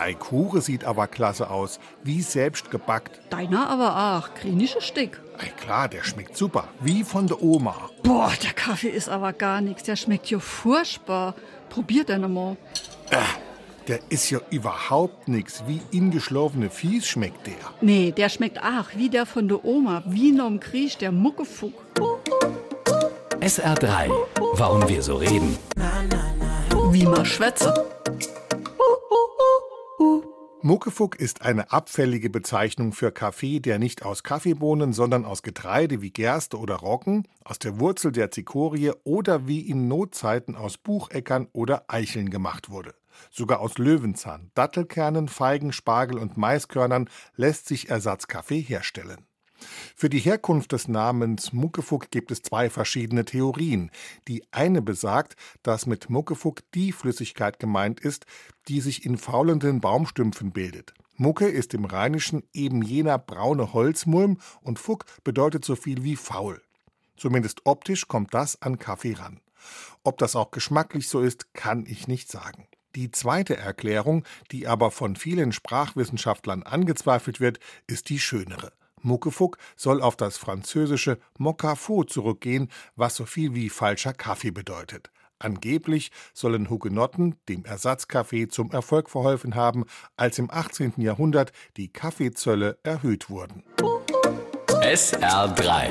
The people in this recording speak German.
Dei Kuche sieht aber klasse aus, wie selbst gebackt. Deiner aber auch, grinische Stück. Ei klar, der schmeckt super, wie von der Oma. Boah, der Kaffee ist aber gar nichts, der schmeckt ja furchtbar. Probier den mal. Der ist ja überhaupt nix, wie ingeschlafene Fies schmeckt der. Nee, der schmeckt auch wie der von der Oma, wie nom Kriech, der Muckefuck. SR3. Warum wir so reden. Wie man schwätze. Muckefuck ist eine abfällige Bezeichnung für Kaffee, der nicht aus Kaffeebohnen, sondern aus Getreide wie Gerste oder Roggen, aus der Wurzel der Zikorie oder wie in Notzeiten aus Bucheckern oder Eicheln gemacht wurde. Sogar aus Löwenzahn, Dattelkernen, Feigen, Spargel und Maiskörnern lässt sich Ersatzkaffee herstellen. Für die Herkunft des Namens Muckefuck gibt es zwei verschiedene Theorien. Die eine besagt, dass mit Muckefuck die Flüssigkeit gemeint ist, die sich in faulenden Baumstümpfen bildet. Mucke ist im Rheinischen eben jener braune Holzmulm und Fuck bedeutet so viel wie faul. Zumindest optisch kommt das an Kaffee ran. Ob das auch geschmacklich so ist, kann ich nicht sagen. Die zweite Erklärung, die aber von vielen Sprachwissenschaftlern angezweifelt wird, ist die schönere. Muckefuck soll auf das französische Mocafo zurückgehen, was so viel wie falscher Kaffee bedeutet. Angeblich sollen Hugenotten dem Ersatzkaffee zum Erfolg verholfen haben, als im 18. Jahrhundert die Kaffeezölle erhöht wurden. SR3.